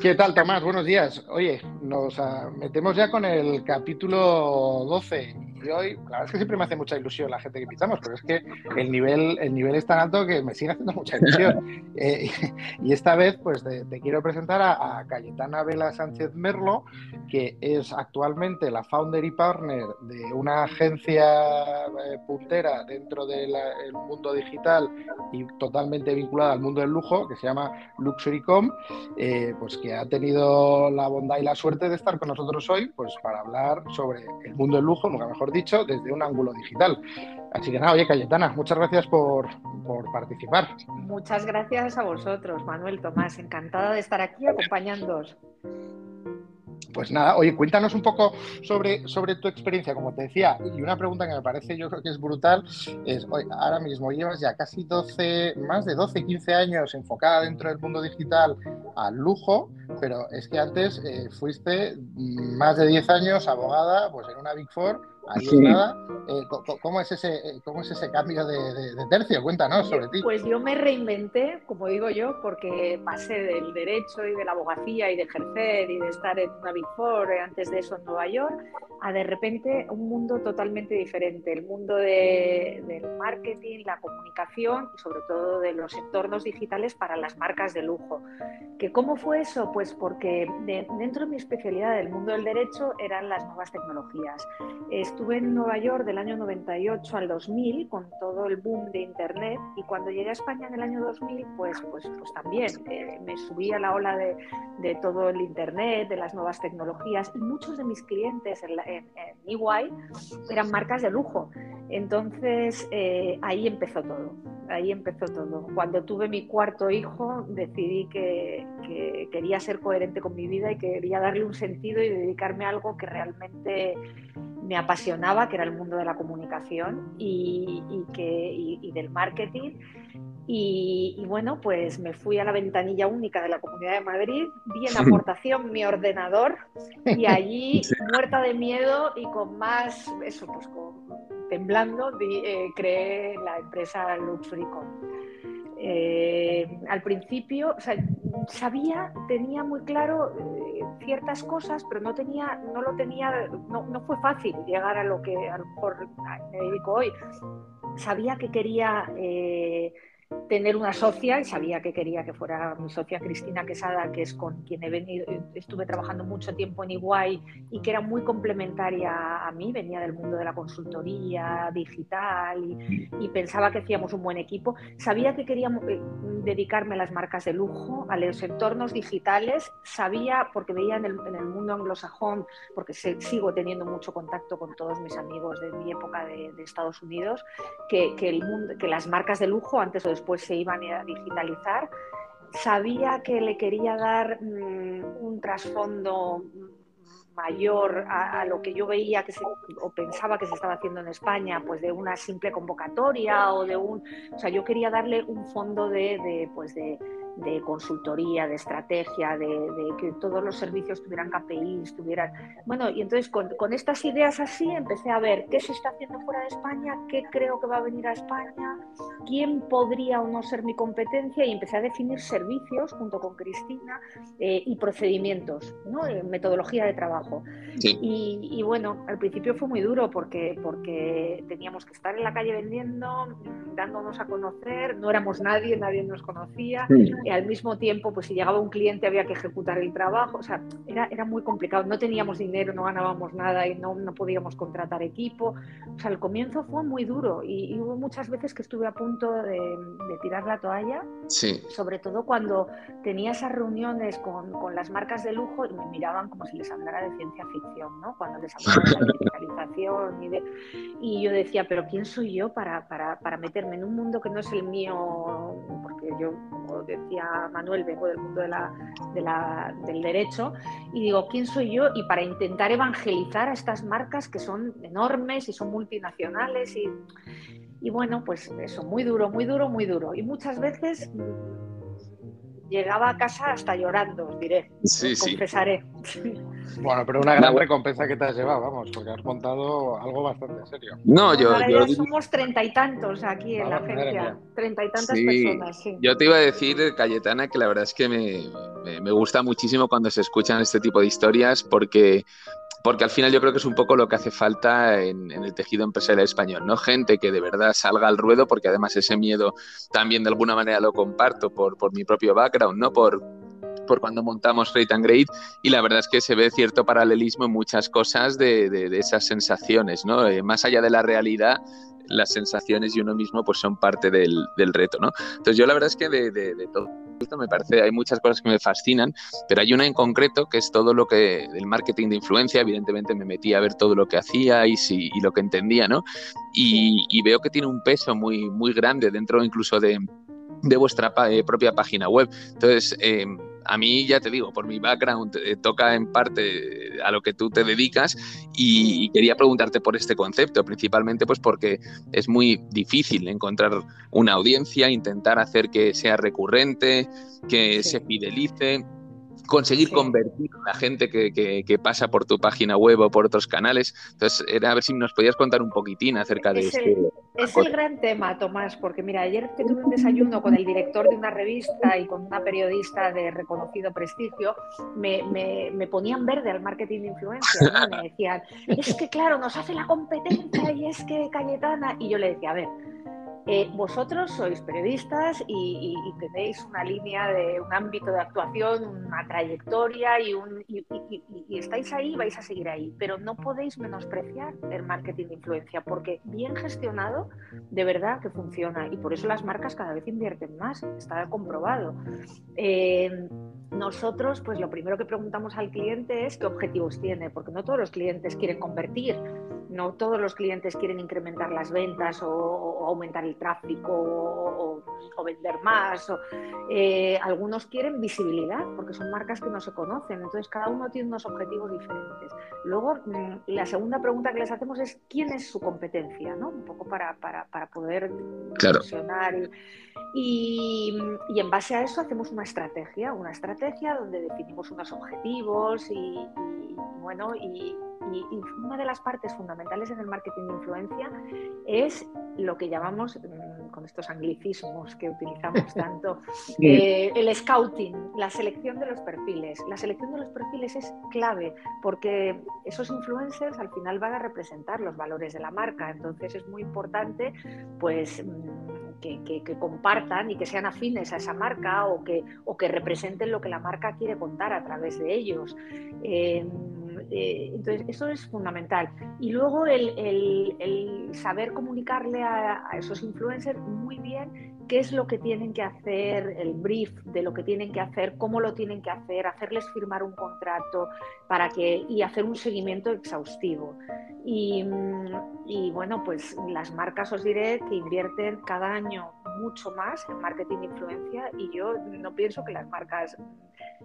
¿Qué tal, Tomás? Buenos días. Oye, nos ah, metemos ya con el capítulo 12 y hoy, la verdad es que siempre me hace mucha ilusión la gente que invitamos, pero es que el nivel, el nivel es tan alto que me sigue haciendo mucha ilusión. Eh, y esta vez, pues te, quiero presentar a, Cayetana Vela Sánchez Merlo, que es actualmente la founder y partner de una agencia eh, puntera dentro del mundo digital y totalmente vinculada al mundo del lujo, que se llama LuxuryCom, eh, pues que ha tenido la bondad y la suerte de estar con nosotros hoy, pues para hablar sobre el mundo del lujo, nunca mejor dicho, desde un ángulo digital. Así que nada, oye Cayetana, muchas gracias por, participar. Muchas gracias a vosotros, Manuel Tomás. Encantada de estar aquí acompañándoos. Pues nada, oye, cuéntanos un poco sobre, sobre tu experiencia, como te decía, y una pregunta que me parece yo creo que es brutal, es, oye, ahora mismo llevas ya casi 12, más de 12, 15 años enfocada dentro del mundo digital al lujo, pero es que antes eh, fuiste más de 10 años abogada pues en una Big Four nada. Eh, ¿cómo, es ese, eh, ¿Cómo es ese cambio de, tercio? Cuéntanos sobre ti. Pues yo me reinventé, como digo yo, porque pasé del derecho y de la abogacía y de ejercer y de estar en una Big Four, eh, antes de eso en Nueva York, a de repente un mundo totalmente diferente, el mundo del marketing, la comunicación y sobre todo de los entornos digitales para las marcas de lujo. ¿Que ¿Cómo fue eso? Pues porque dentro de mi especialidad del mundo del derecho eran las nuevas tecnologías. Estuve en Nueva York del año 98 al 2000 con todo el boom de Internet y cuando llegué a España en el año 2000 pues, pues, pues también eh, me subí a la ola de, de, todo el Internet, de las nuevas tecnologías y muchos de mis clientes en, en, EY eran marcas de lujo. Entonces eh, ahí empezó todo, ahí empezó todo. Cuando tuve mi cuarto hijo decidí que, que quería ser coherente con mi vida y quería darle un sentido y dedicarme a algo que realmente me apasionaba, que era el mundo de la comunicación y, que, del marketing. Y, bueno, pues me fui a la ventanilla única de la Comunidad de Madrid, di en aportación mi ordenador y allí, muerta de miedo y con más, eso, pues temblando, eh, creé la empresa LuxuryCom. Eh, al principio, o sea, sabía, tenía muy claro eh, ciertas cosas, pero no tenía, no lo tenía, no, no, fue fácil llegar a lo que a lo mejor me dedico hoy. Sabía que quería eh, tener una socia y sabía que quería que fuera mi socia Cristina Quesada, que es con quien he venido, estuve trabajando mucho tiempo en Iguay y que era muy complementaria a mí, venía del mundo de la consultoría digital y, pensaba que hacíamos un buen equipo. Sabía que quería eh, dedicarme a las marcas de lujo, a los entornos digitales, sabía, porque veía en el, mundo anglosajón, porque sigo teniendo mucho contacto con todos mis amigos de mi época de, Estados Unidos, que, el mundo, que las marcas de lujo antes o después se iban a digitalizar. Sabía que le quería dar mm, un trasfondo mayor a, lo que yo veía que se, o pensaba que se estaba haciendo en España, pues de una simple convocatoria o de un, o sea, yo quería darle un fondo de, de pues de, de consultoría, de estrategia, de, que todos los servicios tuvieran KPIs, tuvieran... Bueno, y entonces con, estas ideas así empecé a ver qué se está haciendo fuera de España, qué creo que va a venir a España, quién podría o no ser mi competencia y empecé a definir servicios junto con Cristina eh, y procedimientos, ¿no? Eh, metodología de trabajo. Y, bueno, al principio fue muy duro porque, porque teníamos que estar en la calle vendiendo, dándonos a conocer, no éramos nadie, nadie nos conocía y al mismo tiempo, pues si llegaba un cliente había que ejecutar el trabajo, o sea, era, era muy complicado, no teníamos dinero, no ganábamos nada y no, no podíamos contratar equipo, o sea, el comienzo fue muy duro y, hubo muchas veces que estuve a punto de, tirar la toalla, sí. sobre todo cuando tenía esas reuniones con, con, las marcas de lujo y me miraban como si les hablara de ciencia ficción, ¿no? Cuando les hablaba de la digitalización y, de, y yo decía, pero ¿quién soy yo para, para, para meterme en un mundo que no es el mío? Yo, como decía, Manuel, vengo del mundo del derecho, y digo, ¿quién soy yo? Y para intentar evangelizar a estas marcas que son enormes y son multinacionales y, y bueno, pues eso, muy duro, muy duro, muy duro. Y muchas veces llegaba a casa hasta llorando, os diré, confesaré. Bueno, pero una gran recompensa que te has llevado, vamos, porque has montado algo bastante serio. No, yo. Ahora somos treinta y tantos aquí en la agencia. Treinta y tantas personas, sí. Yo te iba a decir, Cayetana, que la verdad es que me, me gusta muchísimo cuando se escuchan este tipo de historias porque porque al final yo creo que es un poco lo que hace falta en, el tejido empresarial español, ¿no? Gente que de verdad salga al ruedo, porque además ese miedo también de alguna manera lo comparto por, por mi propio background, ¿no? Por, por cuando montamos Freight and Grade y la verdad es que se ve cierto paralelismo en muchas cosas de, de, esas sensaciones, ¿no? Eh, más allá de la realidad, las sensaciones y uno mismo pues son parte del, del reto, ¿no? Entonces yo la verdad es que de, de todo esto me parece, hay muchas cosas que me fascinan, pero hay una en concreto que es todo lo que del marketing de influencia, evidentemente me metí a ver todo lo que hacía y, y lo que entendía, ¿no? Y, y, veo que tiene un peso muy, muy grande dentro incluso de, de vuestra eh, propia página web. Entonces, eh, a mí ya te digo, por mi background eh, toca en parte a lo que tú te dedicas y, quería preguntarte por este concepto, principalmente pues porque es muy difícil encontrar una audiencia, intentar hacer que sea recurrente, que se fidelice conseguir convertir a la gente que, pasa por tu página web o por otros canales. Entonces, era a ver si nos podías contar un poquitín acerca de esto. Es el gran tema, Tomás, porque mira, ayer que tuve un desayuno con el director de una revista y con una periodista de reconocido prestigio, me, me, ponían verde al marketing de influencia. Me decían, es que claro, nos hace la competencia y es que Cayetana. Y yo le decía, a ver, eh, vosotros sois periodistas y, tenéis una línea de un ámbito de actuación, una trayectoria y, estáis ahí, vais a seguir ahí, pero no podéis menospreciar el marketing de influencia porque bien gestionado, de verdad que funciona y por eso las marcas cada vez invierten más, está comprobado. Eh, nosotros, pues lo primero que preguntamos al cliente es qué objetivos tiene, porque no todos los clientes quieren convertir no todos los clientes quieren incrementar las ventas o, aumentar el tráfico o, vender más. Eh, algunos quieren visibilidad porque son marcas que no se conocen. Entonces cada uno tiene unos objetivos diferentes. Luego mm, la segunda pregunta que les hacemos es quién es su competencia, ¿no? Un poco para, para, para poder claro. Y, y, en base a eso hacemos una estrategia, una estrategia donde definimos unos objetivos y, y bueno y y, una de las partes fundamentales en el marketing de influencia es lo que llamamos, mm, con estos anglicismos que utilizamos tanto, eh, el scouting, la selección de los perfiles. La selección de los perfiles es clave porque esos influencers al final van a representar los valores de la marca. Entonces es muy importante pues que, compartan y que sean afines a esa marca o que, o que representen lo que la marca quiere contar a través de ellos. Eh, eh, entonces, eso es fundamental. Y luego el, saber comunicarle a, esos influencers muy bien qué es lo que tienen que hacer, el brief de lo que tienen que hacer, cómo lo tienen que hacer, hacerles firmar un contrato para que, y hacer un seguimiento exhaustivo. Y, y bueno, pues las marcas os diré que invierten cada año mucho más en marketing de influencia y yo no pienso que las marcas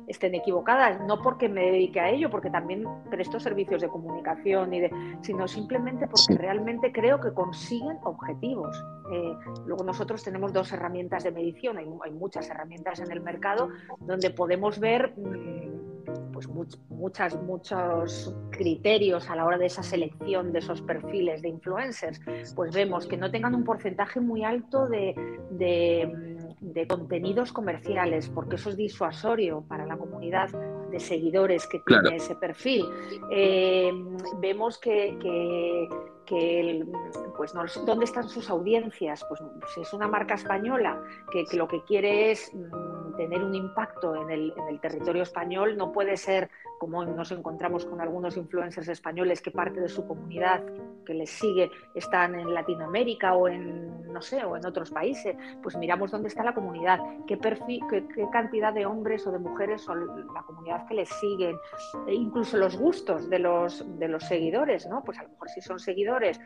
estén equivocadas, no porque me dedique a ello, porque también presto servicios de comunicación, y de, sino simplemente porque realmente creo que consiguen objetivos. Eh, luego nosotros tenemos dos herramientas de medición, hay, muchas herramientas en el mercado donde podemos ver mm, pues muchas, muchos criterios a la hora de esa selección de esos perfiles de influencers, pues vemos que no tengan un porcentaje muy alto de de contenidos comerciales, porque eso es disuasorio para la comunidad de seguidores que tiene ese perfil. Eh, vemos que, que, pues no, dónde están sus audiencias. Pues si es una marca española que, lo que quiere es mm, tener un impacto en el, en el territorio español, no puede ser como nos encontramos con algunos influencers españoles que parte de su comunidad que les sigue están en Latinoamérica o en no sé o en otros países, pues miramos dónde está la comunidad, qué, perfil, qué, cantidad de hombres o de mujeres son la comunidad que les siguen, e incluso los gustos de los de los seguidores, ¿no? Pues a lo mejor si son seguidores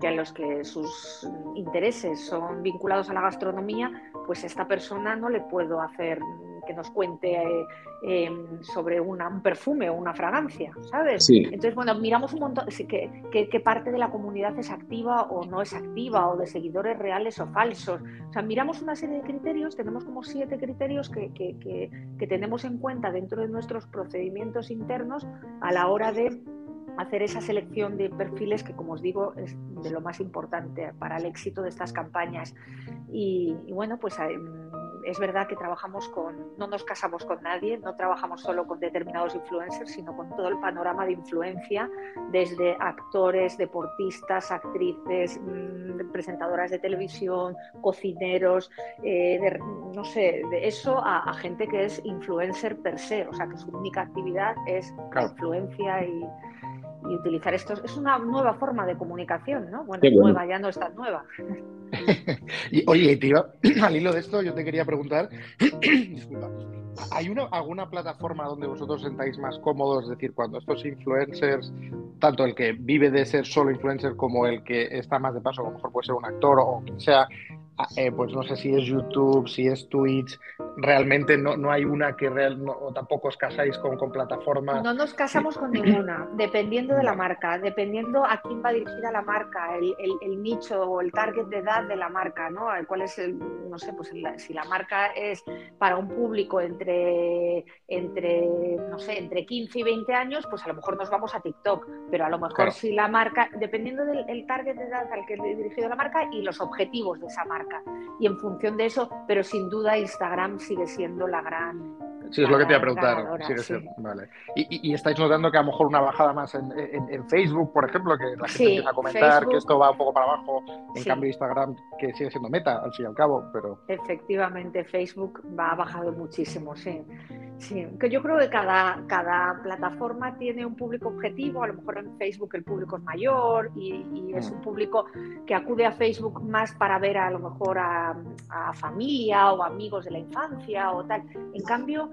que a los que sus intereses son vinculados a la gastronomía, pues a esta persona no le puedo hacer que nos cuente eh, sobre un perfume o una fragancia, ¿sabes? Entonces, bueno, miramos un montón, qué parte de la comunidad es activa o no es activa, o de seguidores reales o falsos. O sea, miramos una serie de criterios, tenemos como siete criterios que, que tenemos en cuenta dentro de nuestros procedimientos internos a la hora de hacer esa selección de perfiles que, como os digo, es de lo más importante para el éxito de estas campañas. Y, bueno, pues em, es verdad que trabajamos con, no nos casamos con nadie, no trabajamos solo con determinados influencers, sino con todo el panorama de influencia, desde actores, deportistas, actrices, mm, presentadoras de televisión, cocineros, eh, no sé, de eso a, gente que es influencer per se, o sea, que su única actividad es la influencia y y utilizar esto. Es una nueva forma de comunicación, ¿no? Bueno, nueva, ya no es tan nueva. y, oye, tío, al hilo de esto yo te quería preguntar, disculpa, ¿hay una, alguna plataforma donde vosotros sentáis más cómodos? Es decir, cuando estos influencers, tanto el que vive de ser solo influencer como el que está más de paso, a lo mejor puede ser un actor o quien sea, eh, pues no sé si es YouTube, si es Twitch, realmente no, no hay una que real, o tampoco os casáis con, con, plataformas. No nos casamos con ninguna, dependiendo de la marca, dependiendo a quién va dirigida la marca, el, el, nicho o el target de edad de la marca, ¿no? ¿Cuál es el, no sé, pues si la marca es para un público entre, entre, no sé, entre 15 y 20 años, pues a lo mejor nos vamos a TikTok, pero a lo mejor si la marca, dependiendo del target de edad al que he dirigido la marca y los objetivos de esa marca. Y en función de eso, pero sin duda Instagram sigue siendo la gran Sí, es lo que te iba a preguntar. vale. y, y, estáis notando que a lo mejor una bajada más en, en, Facebook, por ejemplo, que la gente empieza a comentar que esto va un poco para abajo, en cambio Instagram, que sigue siendo meta, al fin y al cabo, pero... Efectivamente, Facebook va ha bajado muchísimo, sí. sí. Que yo creo que cada, cada plataforma tiene un público objetivo, a lo mejor en Facebook el público es mayor y, y es mm. un público que acude a Facebook más para ver a lo mejor a, a familia o amigos de la infancia o tal. En cambio,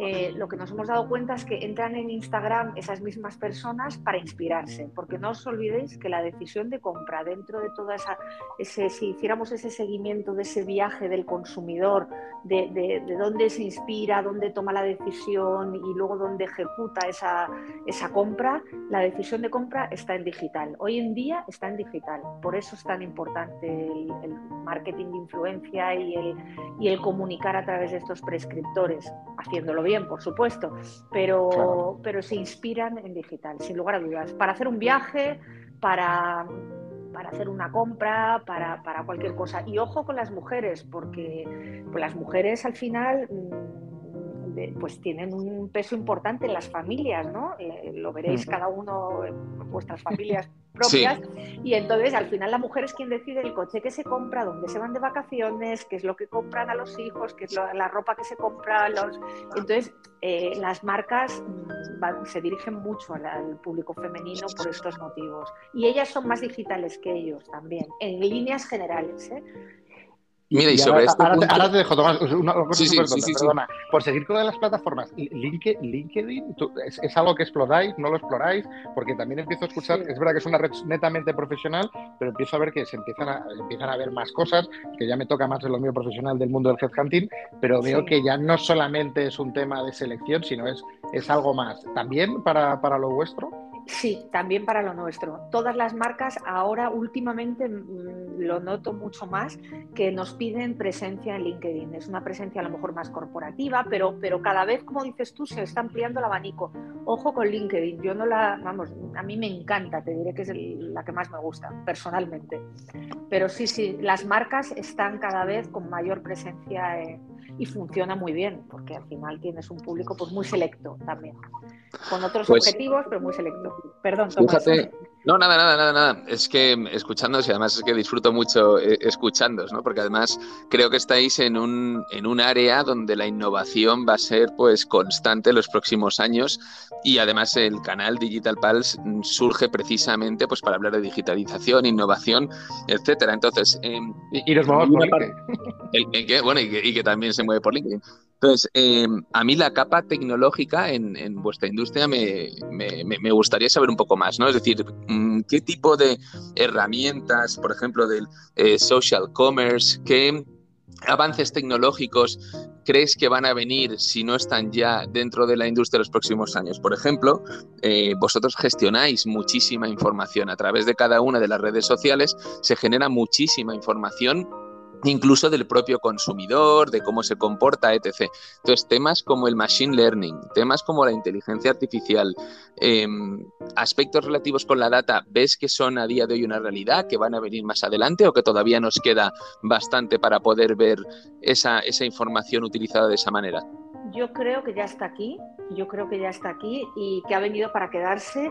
eh, lo que nos hemos dado cuenta es que entran en Instagram esas mismas personas para inspirarse, porque no os olvidéis que la decisión de compra dentro de toda esa, ese, si hiciéramos ese seguimiento de ese viaje del consumidor, de, de, dónde se inspira, dónde toma la decisión y luego dónde ejecuta esa, esa compra, la decisión de compra está en digital. Hoy en día está en digital, por eso es tan importante el, el marketing de influencia y el, y el comunicar a través de estos prescriptores, haciéndolo bien, por supuesto, pero, pero se inspiran en digital, sin lugar a dudas. Para hacer un viaje, para, para hacer una compra, para, para, cualquier cosa. Y ojo con las mujeres, porque pues las mujeres al final pues tienen un peso importante en las familias, ¿no? Eh, lo veréis cada uno en vuestras familias propias. Y entonces al final la mujer es quien decide el coche que se compra, dónde se van de vacaciones, qué es lo que compran a los hijos, qué es la ropa que se compra. Los... Entonces eh, las marcas mm, se dirigen mucho al, público femenino por estos motivos. Y ellas son más digitales que ellos también, en líneas generales. ¿eh? Mira, y, sobre esto. ahora, te, dejo, Tomás, una cosa sí, perdona. Por seguir con las plataformas, LinkedIn es, algo que exploráis, no lo exploráis, porque también empiezo a escuchar, es verdad que es una red netamente profesional, pero empiezo a ver que se empiezan a, empiezan a ver más cosas, que ya me toca más en lo mío profesional del mundo del headhunting, pero veo que ya no solamente es un tema de selección, sino es, es algo más. ¿También para, para lo vuestro? Sí, también para lo nuestro. Todas las marcas ahora últimamente mm, lo noto mucho más que nos piden presencia en LinkedIn. Es una presencia a lo mejor más corporativa, pero, pero cada vez, como dices tú, se está ampliando el abanico. Ojo con LinkedIn. Yo no la, vamos, a mí me encanta, te diré que es la que más me gusta, personalmente. Pero sí, sí, las marcas están cada vez con mayor presencia y funciona muy bien, porque al final tienes un público pues muy selecto también con otros pues objetivos, pero muy selecto. Perdón, Tomás. No, nada, nada, nada, nada. Es que escuchándonos y además es que disfruto mucho eh, escuchándos, ¿no? Porque además creo que estáis en un, en un área donde la innovación va a ser pues constante en los próximos años y además el canal Digital Pulse surge precisamente pues para hablar de digitalización, innovación, etcétera. Entonces, em, y, nos movemos por LinkedIn. bueno, y que también se mueve por LinkedIn. Entonces, em, a mí la capa tecnológica en, vuestra industria me, gustaría saber un poco más, ¿no? Es decir, mm, ¿qué tipo de herramientas, por ejemplo, del eh, social commerce, qué avances tecnológicos crees que van a venir si no están ya dentro de la industria los próximos años? Por ejemplo, eh, vosotros gestionáis muchísima información a través de cada una de las redes sociales, se genera muchísima información incluso del propio consumidor, de cómo se comporta, etc. Entonces, temas como el machine learning, temas como la inteligencia artificial, em, aspectos relativos con la data, ¿ves que son a día de hoy una realidad, que van a venir más adelante o que todavía nos queda bastante para poder ver esa, esa información utilizada de esa manera? Yo creo que ya está aquí, yo creo que ya está aquí y que ha venido para quedarse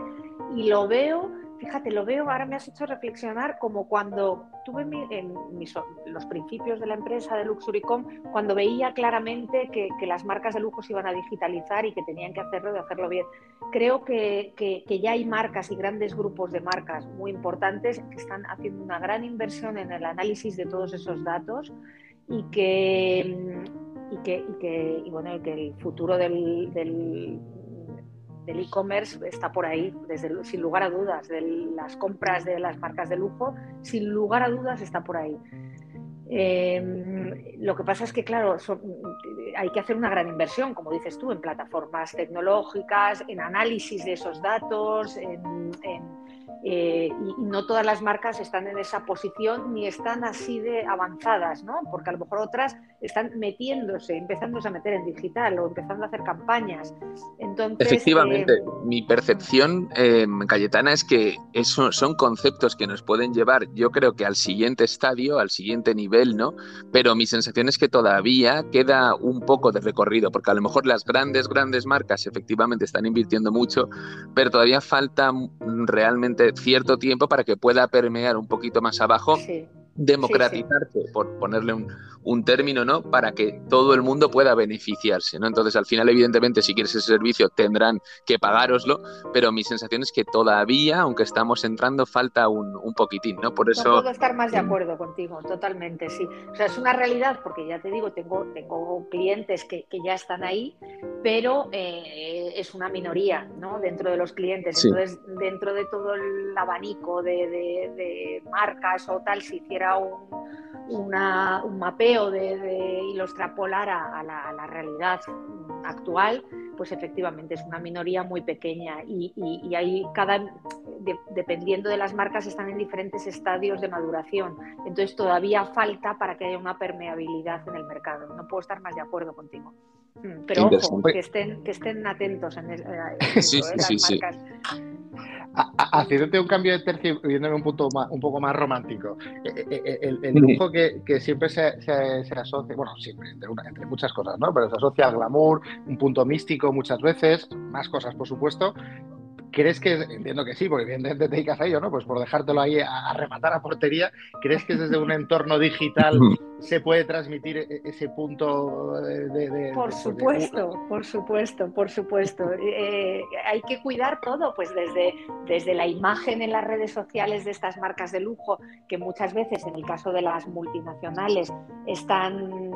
y lo veo Fíjate, lo veo, ahora me has hecho reflexionar como cuando tuve los principios de la empresa de Luxuricom, cuando veía claramente que, las marcas de lujo se iban a digitalizar y que tenían que hacerlo y hacerlo bien. Creo que, ya hay marcas y grandes grupos de marcas muy importantes que están haciendo una gran inversión en el análisis de todos esos datos y que, y que, y y bueno, el futuro del e-commerce está por ahí, desde, sin lugar a dudas, de las compras de las marcas de lujo, sin lugar a dudas está por ahí. Em, lo que pasa es que, claro, hay que hacer una gran inversión, como dices tú, en plataformas tecnológicas, en análisis de esos datos, en eh, y, no todas las marcas están en esa posición ni están así de avanzadas, ¿no? Porque a lo mejor otras están metiéndose, empezándose a meter en digital o empezando a hacer campañas. Entonces, Efectivamente, eh, mi percepción, eh, Cayetana, es que eso son conceptos que nos pueden llevar, yo creo que al siguiente estadio, al siguiente nivel, ¿no? Pero mi sensación es que todavía queda un poco de recorrido, porque a lo mejor las grandes, grandes marcas efectivamente están invirtiendo mucho, pero todavía falta realmente cierto tiempo para que pueda permear un poquito más abajo democratizarse, por ponerle un, un, término, ¿no? Para que todo el mundo pueda beneficiarse, ¿no? Entonces, al final, evidentemente, si quieres ese servicio, tendrán que pagároslo, pero mi sensación es que todavía, aunque estamos entrando, falta un, un poquitín, ¿no? Por eso... No puedo estar más de acuerdo contigo, totalmente, sí. O sea, es una realidad, porque ya te digo, tengo, tengo clientes que, que ya están ahí, pero eh, es una minoría, ¿no? Dentro de los clientes. Entonces, dentro de todo el abanico de, de, de marcas o tal, si hiciera un, mapeo de, y lo extrapolara a la, realidad actual, pues efectivamente es una minoría muy pequeña y, y, cada, dependiendo de las marcas, están en diferentes estadios de maduración. Entonces todavía falta para que haya una permeabilidad en el mercado. No puedo estar más de acuerdo contigo. Mm, pero ojo, que estén, que estén atentos en, el, sí, sí, sí, marcas haciéndote un cambio de tercio y viéndome un punto un poco más romántico. Eh, eh, eh, el, lujo que, siempre se, asocia, bueno, siempre, entre, muchas cosas, ¿no? Pero se asocia al glamour, un punto místico muchas veces, más cosas, por supuesto. ¿Crees que, entiendo que sí, porque evidentemente te dedicas a ello, ¿no? Pues por dejártelo ahí a, rematar a portería, ¿crees que desde un entorno digital se puede transmitir e, ese punto de... por pues supuesto, por supuesto, por supuesto. Eh, hay que cuidar todo, pues desde, desde la imagen en las redes sociales de estas marcas de lujo, que muchas veces, en el caso de las multinacionales, están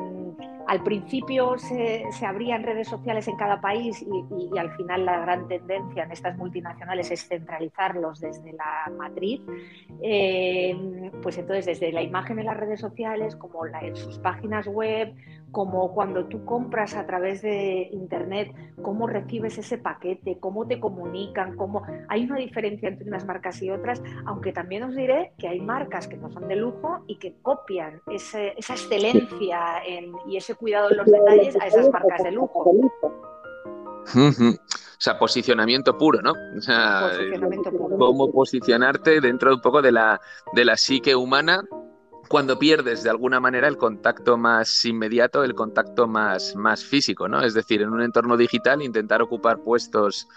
al principio se, se, abrían redes sociales en cada país y, al final la gran tendencia en estas multinacionales es centralizarlos desde la matriz. Eh, pues entonces desde la imagen en las redes sociales, como en sus páginas web, como cuando tú compras a través de Internet, cómo recibes ese paquete, cómo te comunican, cómo... Hay una diferencia entre unas marcas y otras, aunque también os diré que hay marcas que no son de lujo y que copian esa excelencia y ese cuidado en los detalles a esas marcas de lujo. O sea, posicionamiento puro, ¿no? O sea, cómo posicionarte dentro un poco de la, de la psique humana cuando pierdes de alguna manera el contacto más inmediato, el contacto más, más físico, ¿no? Es decir, en un entorno digital intentar ocupar puestos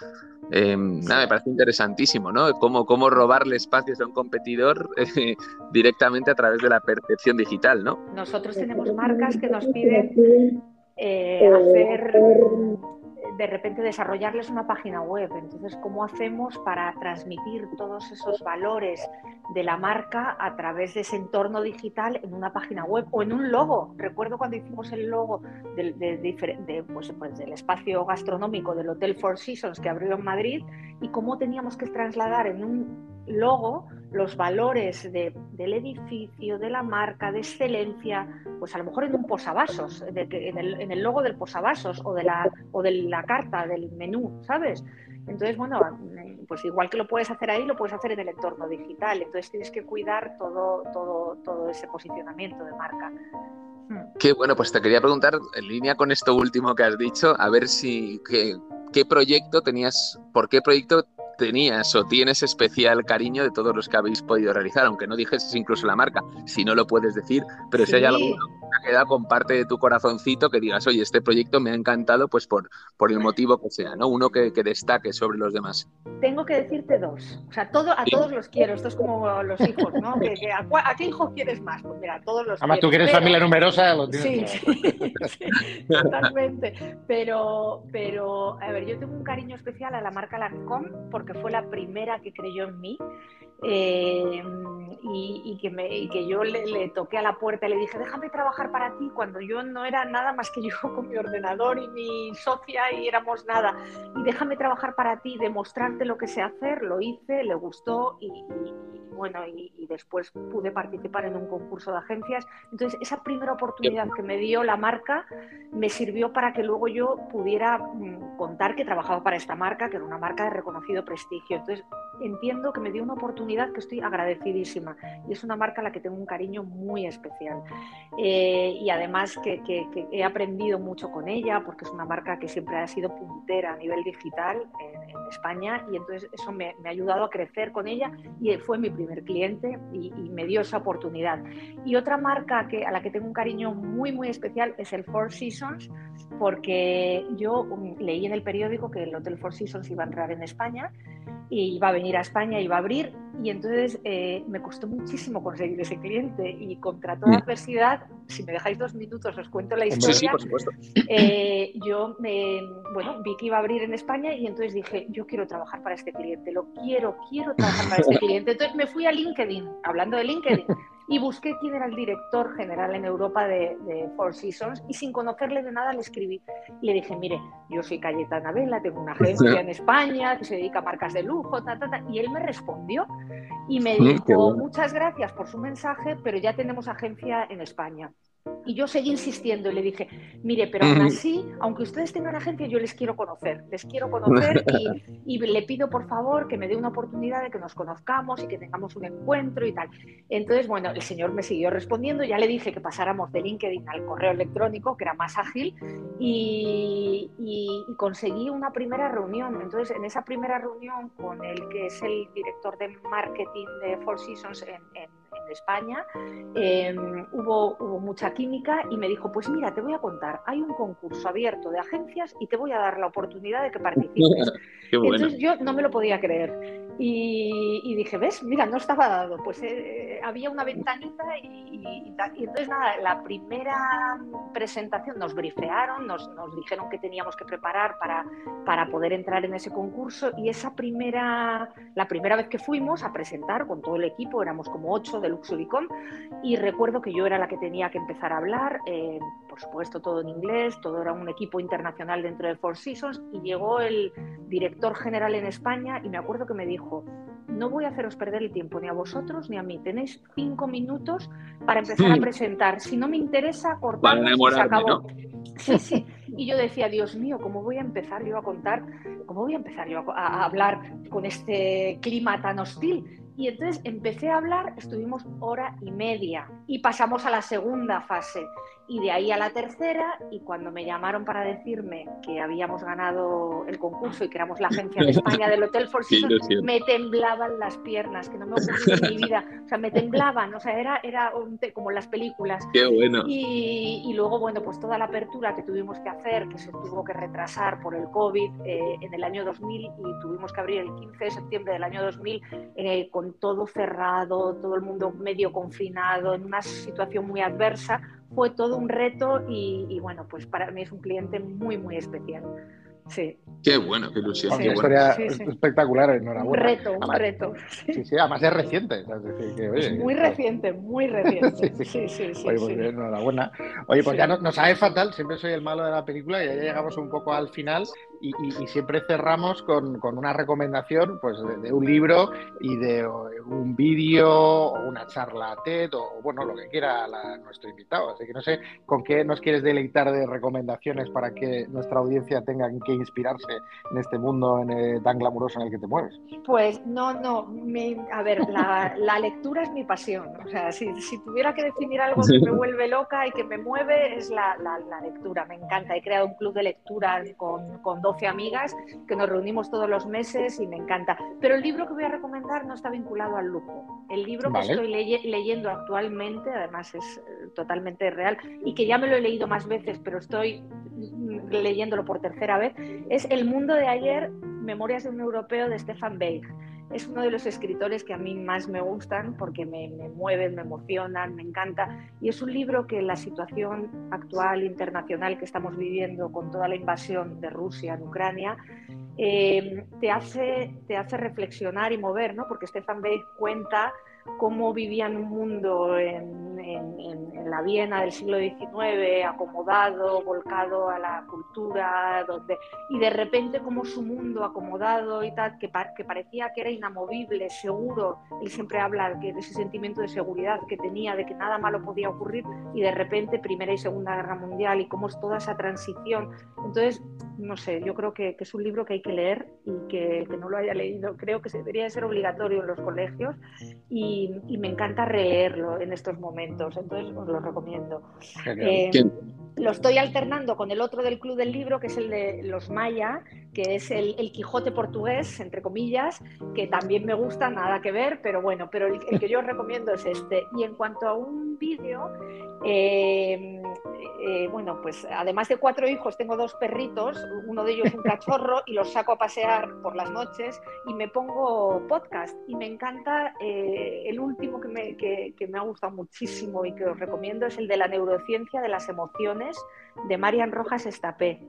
em, nada, me parece interesantísimo, ¿no? Cómo, cómo robarle espacios a un competidor eh, directamente a través de la percepción digital, ¿no? Nosotros tenemos marcas que nos piden eh, hacer de repente desarrollarles una página web. Entonces, ¿cómo hacemos para transmitir todos esos valores de la marca a través de ese entorno digital en una página web o en un logo? Recuerdo cuando hicimos el logo del, de, pues, pues, del espacio gastronómico del Hotel Four Seasons que abrió en Madrid y cómo teníamos que trasladar en un logo, los valores del edificio, de la marca, de excelencia, pues a lo mejor en un posavasos, en el, logo del posavasos o de, la, o de la carta, del menú, ¿sabes? Entonces, bueno, pues igual que lo puedes hacer ahí, lo puedes hacer en el entorno digital. Entonces tienes que cuidar todo, todo, todo ese posicionamiento de marca. Qué bueno, pues te quería preguntar, en línea con esto último que has dicho, a ver si qué, qué proyecto tenías, por qué proyecto tenías o tienes especial cariño de todos los que habéis podido realizar, aunque no dijeses incluso la marca, si no lo puedes decir, pero si hay algo que quedado con parte de tu corazoncito que digas, oye, este proyecto me ha encantado, pues por, por el motivo que sea, ¿no? Uno que, destaque sobre los demás. Tengo que decirte dos. O sea, todo, a todos los quiero. Esto es como los hijos, ¿no? a, qué hijo quieres más? Pues mira, a todos los Además, tú quieres familia numerosa, lo tienes. Sí, totalmente. Pero, pero, a ver, yo tengo un cariño especial a la marca Lancome porque fue la primera que creyó en mí eh, y, que me, que, yo le, toqué a la puerta y le dije, déjame trabajar para ti cuando yo no era nada más que yo con mi ordenador y mi socia y éramos nada. Y déjame trabajar para ti, demostrarte lo que sé hacer, lo hice, le gustó y, bueno, y, después pude participar en un concurso de agencias. Entonces, esa primera oportunidad que me dio la marca me sirvió para que luego yo pudiera mm, contar que trabajaba para esta marca, que era una marca de reconocido prestigio. Entonces, entiendo que me dio una oportunidad que estoy agradecidísima y es una marca a la que tengo un cariño muy especial. Eh, y además que, he aprendido mucho con ella porque es una marca que siempre ha sido puntera a nivel digital en, España y entonces eso me, ha ayudado a crecer con ella y fue mi primer cliente y, me dio esa oportunidad. Y otra marca que, a la que tengo un cariño muy, muy especial es el Four Seasons porque yo um, leí en el periódico que el Hotel Four Seasons iba a entrar en España y iba a venir a España, iba a abrir y entonces eh, me costó muchísimo conseguir ese cliente y contra toda mm. adversidad, si me dejáis dos minutos os cuento la historia. Sí, por supuesto. Eh, yo me, bueno, vi que iba a abrir en España y entonces dije, yo quiero trabajar para este cliente, lo quiero, quiero trabajar para este cliente. Entonces me fui a LinkedIn, hablando de LinkedIn, y busqué quién era el director general en Europa de, Four Seasons y sin conocerle de nada le escribí. Y le dije, mire, yo soy Cayetana Vela, tengo una agencia en España que se dedica a marcas de lujo, ta, ta, ta. y él me respondió y me dijo, muchas gracias por su mensaje, pero ya tenemos agencia en España. Y yo seguí insistiendo y le dije, mire, pero aún así, aunque ustedes tengan agencia, yo les quiero conocer, les quiero conocer y, le pido por favor que me dé una oportunidad de que nos conozcamos y que tengamos un encuentro y tal. Entonces, bueno, el señor me siguió respondiendo, ya le dije que pasáramos de LinkedIn al correo electrónico, que era más ágil, y, conseguí una primera reunión. Entonces, en esa primera reunión con el que es el director de marketing de Four Seasons en, en España, em, hubo, hubo mucha química y me dijo, pues mira, te voy a contar, hay un concurso abierto de agencias y te voy a dar la oportunidad de que participes. Entonces yo no me lo podía creer. Y, dije, ¿ves? Mira, no estaba dado. Pues eh, había una ventanita y, entonces nada, la primera presentación nos brifearon, nos, nos, dijeron que teníamos que preparar para, para poder entrar en ese concurso y esa primera, la primera vez que fuimos a presentar con todo el equipo, éramos como ocho de Luxuricom y recuerdo que yo era la que tenía que empezar a hablar, eh, por supuesto todo en inglés, todo era un equipo internacional dentro de Four Seasons y llegó el director general en España y me acuerdo que me dijo, no voy a haceros perder el tiempo ni a vosotros ni a mí. Tenéis cinco minutos para empezar a presentar. Si no me interesa, cortar y se acabó. Sí, sí. Y yo decía, Dios mío, ¿cómo voy a empezar yo a contar? ¿Cómo voy a empezar yo a hablar con este clima tan hostil? Y entonces empecé a hablar, estuvimos hora y media y pasamos a la segunda fase y de ahí a la tercera y cuando me llamaron para decirme que habíamos ganado el concurso y que éramos la agencia de España del Hotel Four Seasons, me temblaban las piernas, que no me ocurrió en mi vida, o sea, me temblaban, o sea, era, era como las películas. Qué bueno. Y, y, luego, bueno, pues toda la apertura que tuvimos que hacer, que se tuvo que retrasar por el COVID eh, en el año 2000 y tuvimos que abrir el 15 de septiembre del año 2000 eh, con todo cerrado, todo el mundo medio confinado, en una situación muy adversa, fue todo un reto y, bueno, pues para mí es un cliente muy, muy especial. Sí. Qué bueno, qué ilusión. Qué historia espectacular, enhorabuena. Un reto, un reto. Sí, sí, además es reciente. muy reciente, muy reciente. sí, sí, sí. Oye, pues enhorabuena. Oye, pues ya no, nos sabe fatal, siempre soy el malo de la película y ya llegamos un poco al final. Y, siempre cerramos con, una recomendación pues, de, un libro y de un vídeo o una charla TED o, bueno, lo que quiera nuestro invitado. Así que no sé con qué nos quieres deleitar de recomendaciones para que nuestra audiencia tenga que inspirarse en este mundo en, tan glamuroso en el que te mueves. Pues no, no, a ver, la, lectura es mi pasión. O sea, si, tuviera que definir algo que me vuelve loca y que me mueve, es la, lectura. Me encanta. He creado un club de lectura con, con 12 amigas que nos reunimos todos los meses y me encanta. Pero el libro que voy a recomendar no está vinculado al lujo. El libro que estoy leyendo actualmente, además es eh, totalmente real y que ya me lo he leído más veces, pero estoy mm, leyéndolo por tercera vez, es El mundo de ayer, Memorias de un europeo de Stefan Zweig es uno de los escritores que a mí más me gustan porque me, mueven, me emocionan, me encanta. Y es un libro que la situación actual internacional que estamos viviendo con toda la invasión de Rusia en Ucrania eh, te, hace, te hace reflexionar y mover, ¿no? porque Stefan Zweig cuenta cómo vivían un mundo en, la Viena del siglo XIX, acomodado, volcado a la cultura, donde, y de repente como su mundo acomodado y tal, que, que parecía que era inamovible, seguro, él siempre habla de ese sentimiento de seguridad que tenía, de que nada malo podía ocurrir, y de repente Primera y Segunda Guerra Mundial, y cómo es toda esa transición. Entonces, no sé, yo creo que, es un libro que hay que leer y que no lo haya leído creo que debería de ser obligatorio en los colegios y, me encanta releerlo en estos momentos, entonces os lo recomiendo. Eh, lo estoy alternando con el otro del Club del Libro, que es el de los Maya, que es el, Quijote portugués, entre comillas, que también me gusta, nada que ver, pero bueno, pero el, que yo os recomiendo es este. Y en cuanto a un vídeo, eh, eh, bueno, pues además de cuatro hijos, tengo dos perritos, uno de ellos un cachorro, y los saco a pasear por las noches y me pongo podcast. Y me encanta eh, el último que me, que, me, ha gustado muchísimo y que os recomiendo es el de la neurociencia de las emociones de Marian Rojas Estapé.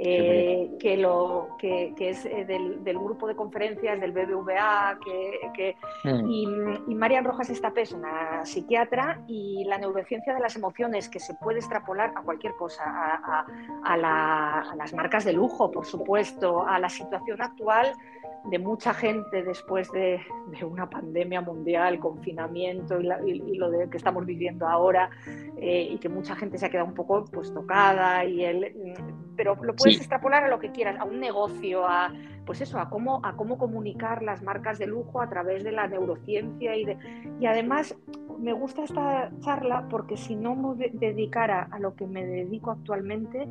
Eh, que, lo, que, es del, grupo de conferencias del BBVA, que, mm. y, y, Marian Rojas Estapé es una psiquiatra y la neurociencia de las emociones que se puede extrapolar a cualquier cosa, a, las marcas de lujo, por supuesto, a la situación actual de mucha gente después de, una pandemia mundial, confinamiento y, lo de, que estamos viviendo ahora, eh, y que mucha gente se ha quedado un poco pues, tocada, y el, pero lo puedes extrapolar a lo que quieras, a un negocio, a, pues eso, a cómo, a cómo comunicar las marcas de lujo a través de la neurociencia y, de, y además me gusta esta charla porque si no me dedicara a lo que me dedico actualmente,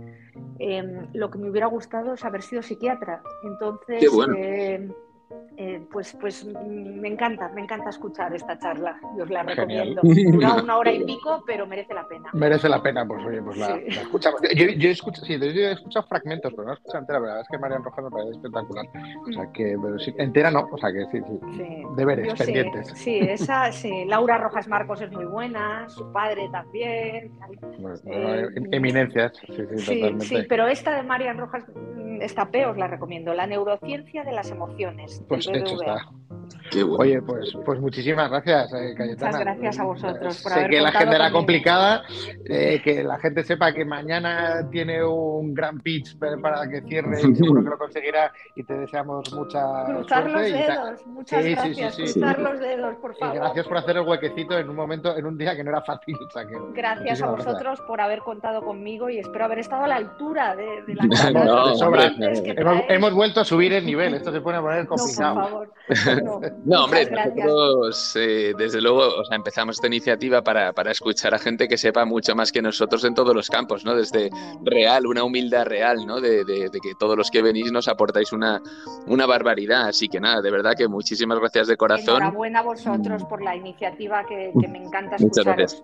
em, lo que me hubiera gustado es haber sido psiquiatra. Entonces, eh, pues, pues me encanta, me encanta escuchar esta charla. Yo os la recomiendo. Dura una hora y pico, pero merece la pena. Merece la pena, pues oye, pues la, escuchamos. Yo, yo, escucho, sí, yo he escuchado fragmentos, pero no he escuchado entera. La verdad es que Marian Rojas me parece espectacular. O sea que, pero sí, entera no, o sea que sí, sí. Deberes, pendientes. Sí, esa, sí. Laura Rojas Marcos es muy buena, su padre también. Eh, eminencias, sí, sí, totalmente. Sí, pero esta de Marian Rojas mm, esta os la recomiendo. La neurociencia de las emociones. Pues hecho está. Oye, pues, pues muchísimas gracias, eh, Cayetana. Muchas gracias a vosotros por Sé que la gente era complicada, eh, que la gente sepa que mañana tiene un gran pitch para que cierre y seguro que lo conseguirá y te deseamos mucha Cruzar los dedos, muchas gracias. Cruzar los dedos, por favor. Y gracias por hacer el huequecito en un momento, en un día que no era fácil. gracias a vosotros por haber contado conmigo y espero haber estado a la altura de, la hemos, hemos, vuelto a subir el nivel, esto se pone a poner complicado. No, por favor. No, hombre, nosotros eh, desde luego o sea, empezamos esta iniciativa para, para, escuchar a gente que sepa mucho más que nosotros en todos los campos, ¿no? Desde real, una humildad real, ¿no? De, de, que todos los que venís nos aportáis una, una barbaridad. Así que nada, de verdad que muchísimas gracias de corazón. Enhorabuena a vosotros por la iniciativa que, que me encanta escuchar. Muchas gracias.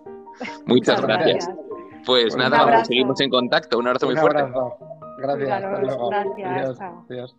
Muchas, gracias. Pues nada, seguimos en contacto. Un abrazo muy fuerte. Gracias. Gracias. Adiós.